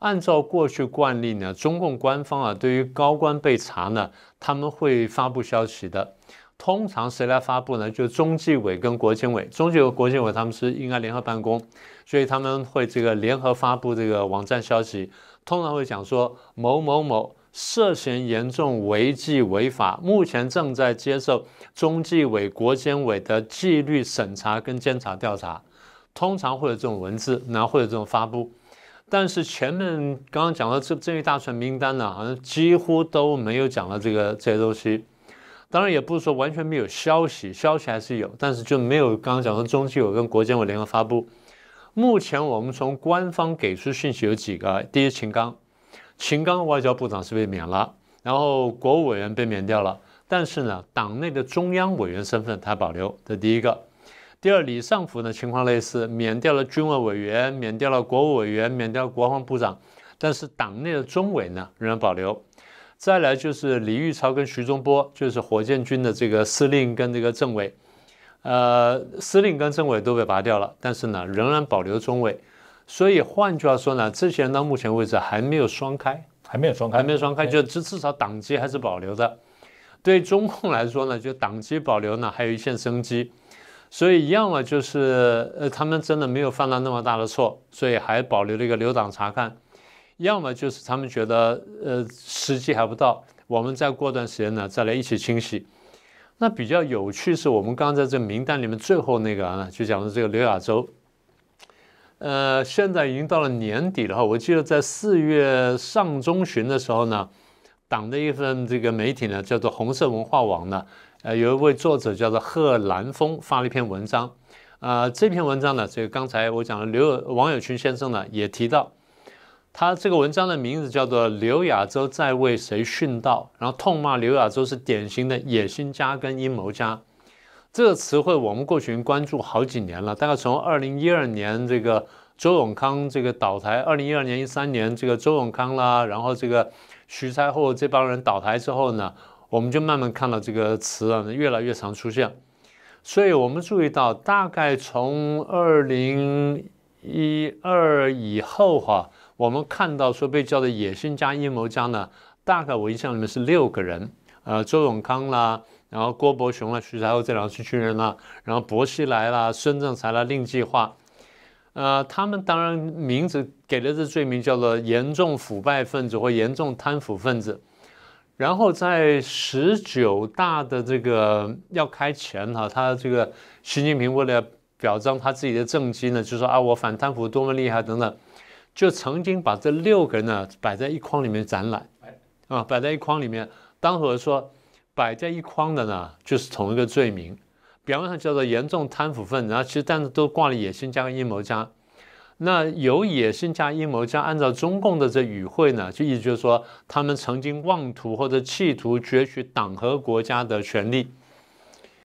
按照过去惯例呢，中共官方啊，对于高官被查呢，他们会发布消息的。通常谁来发布呢？就中纪委跟国监委，中纪委、国监委他们是应该联合办公，所以他们会这个联合发布这个网站消息。通常会讲说某某某涉嫌严重违纪违法，目前正在接受中纪委、国监委的纪律审查跟监察调查。通常会有这种文字，然后会有这种发布。但是前面刚刚讲的这这一大串名单呢，好像几乎都没有讲到这个这些东西。当然也不是说完全没有消息，消息还是有，但是就没有刚刚讲的中纪委跟国监委联合发布。目前我们从官方给出信息有几个：第一，秦刚，秦刚外交部长是被免了，然后国务委员被免掉了，但是呢，党内的中央委员身份他保留，这第一个。第二，李尚福呢情况类似，免掉了军委委员，免掉了国务委员，免掉国防部长，但是党内的中委呢仍然保留。再来就是李玉超跟徐中波，就是火箭军的这个司令跟这个政委，呃，司令跟政委都被拔掉了，但是呢仍然保留中委。所以换句话说呢，这些人到目前为止还没有双开，还没有双开，还没有双开，就至至少党籍还是保留的。对中共来说呢，就党籍保留呢还有一线生机。所以，要么就是呃，他们真的没有犯到那么大的错，所以还保留了一个留党察看；要么就是他们觉得呃时机还不到，我们再过段时间呢再来一起清洗。那比较有趣是我们刚在这名单里面最后那个啊，就讲的这个刘亚洲。呃，现在已经到了年底了哈，我记得在四月上中旬的时候呢，党的一份这个媒体呢叫做红色文化网呢。呃，有一位作者叫做贺兰峰发了一篇文章，啊，这篇文章呢，这个刚才我讲的刘王友群先生呢也提到，他这个文章的名字叫做《刘亚洲在为谁殉道》，然后痛骂刘亚洲是典型的野心家跟阴谋家，这个词汇我们过去关注好几年了，大概从二零一二年这个周永康这个倒台，二零一二年一三年这个周永康啦，然后这个徐才厚这帮人倒台之后呢。我们就慢慢看到这个词啊，越来越常出现，所以我们注意到，大概从二零一二以后哈，我们看到说被叫的野心家、阴谋家呢，大概我印象里面是六个人，呃，周永康啦，然后郭伯雄啦、徐才厚这两个是军人啦，然后薄熙来啦、孙政才啦、令计划，呃，他们当然名字给的这罪名叫做严重腐败分子或严重贪腐分子。然后在十九大的这个要开前哈，他这个习近平为了表彰他自己的政绩呢，就说啊我反贪腐多么厉害等等，就曾经把这六个人呢摆在一筐里面展览，啊摆在一筐里面，当和说摆在一筐的呢就是同一个罪名，表面上叫做严重贪腐分子，然后其实但是都挂了野心加个阴谋家。那有野心加阴谋加，按照中共的这语汇呢，就意思就是说，他们曾经妄图或者企图攫取党和国家的权利，